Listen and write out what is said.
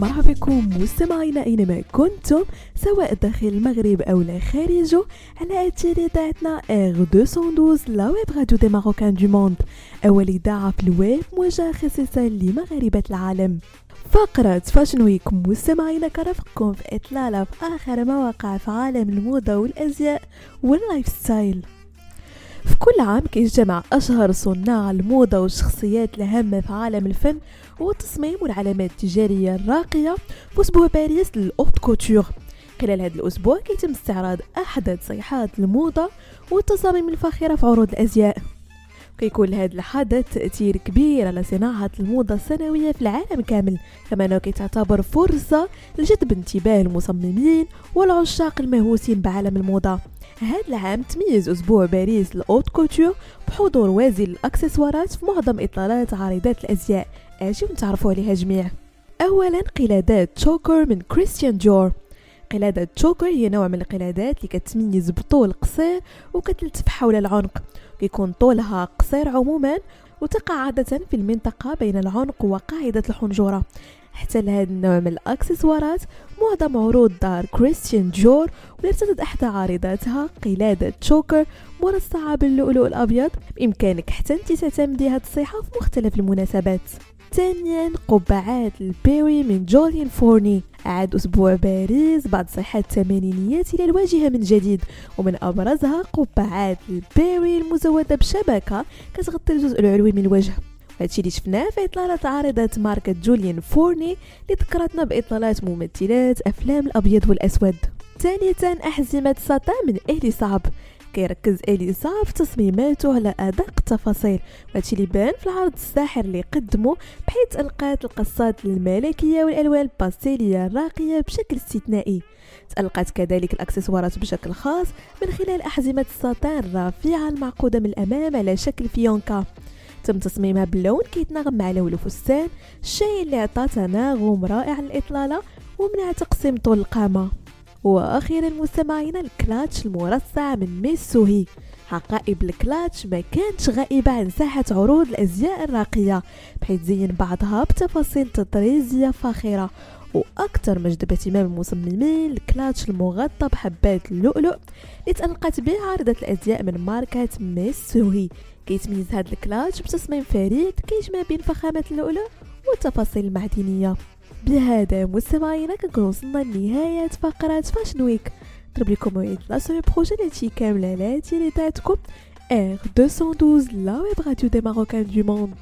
مرحبا بكم مستمعينا أينما كنتم سواء داخل المغرب أو لا خارجه على أثير إذاعتنا R 212 la web radio des Marocains du monde أول إذاعة في الويب موجهة خصيصا لمغاربة العالم. فقرة Fashion Week مستمعينا كرفقكم في إطلالة في آخر مواقع في عالم الموضة والأزياء وال lifestyle في كل عام كيجتمع أشهر صناع الموضة والشخصيات الهامة في عالم الفن والتصميم والعلامات التجارية الراقية في أسبوع باريس لل haute couture. خلال هذا الأسبوع كيتم استعراض أحدث صيحات الموضة والتصاميم الفاخرة في عروض الأزياء. كيكون لهذا الحدث تأثير كبير على صناعة الموضة السنوية في العالم كامل كما أنه كيتعتبر فرصة لجذب انتباه المصممين والعشاق المهووسين بعالم الموضة. هذا العام تميز أسبوع باريس ال haute couture بحضور وازن الأكسسوارات في معظم إطلالات عارضات الأزياء أجيو نتعرفوا عليها جميع. أولا قلادات تشوكر من كريستيان جور. قلادة تشوكر هي نوع من القلادات اللي كتميز بطول قصير وكتلتف حول العنق. كيكون طولها قصير عموما وتقع عادة في المنطقة بين العنق وقاعدة الحنجرة. حتى لهذا النوع من الأكسسوارات معظم عروض دار كريستيان جور ولتزدد إحدى عارضاتها قلادة choker مرصعة باللؤلؤ الأبيض. بإمكانك حتى أنت تعتمدي هذه الصيحة في مختلف المناسبات. ثانيا قبعات ال béret من جوليان فورني. عاد أسبوع باريس بعد صيحات الثمانينيات إلى الواجهة من جديد ومن أبرزها قبعات ال béret المزودة بشبكة كتغطي الجزء العلوي من الوجه. هادشي اللي شفناه في إطلالة عارضة ماركة جوليان فورني اللي ذكرتنا بإطلالات ممثلات أفلام الأبيض والأسود. ثالثا أحزمة ساتان من أهلي صعب. كيركز اليسا في تصميماته على أدق التفاصيل. وهادشي اللي بان في العرض الساحر اللي قدمه بحيث ألقات القصات الملكية والألوان الباستيلية الراقية بشكل استثنائي. تألقت كذلك الأكسسوارات بشكل خاص من خلال أحزمة الساتان الرفيعة المعقودة من الأمام على شكل فيونكا. تم تصميمها باللون كيتناغم مع لون الفستان الشيء اللي عطى تناغم رائع للإطلالة ومنع تقسيم طول القامة. وأخيرا مستمعينا الكلاتش المرصع من ميسوهي. حقائب الكلاتش ما كانتش غائبة عن ساحة عروض الأزياء الراقية بحيث زين بعضها بتفاصيل تطريزية فاخرة. وأكثر ما جذب اهتمام المصممين الكلاتش المغطى بحبات اللؤلؤ اللي تألقت به عارضة الأزياء من ماركة ميسوهي. كيتميز هذا الكلاتش بتصميم فريد كيجمع بين فخامة اللؤلؤ والتفاصيل المعدنية. بهذا مستمعينا كنكون وصلنا لنهاية فقرة Fashion Week نضرب لكم موعد la semaine prochaine هادشي كامل على تيليتاتكم R 212 la web radio des Marocains du monde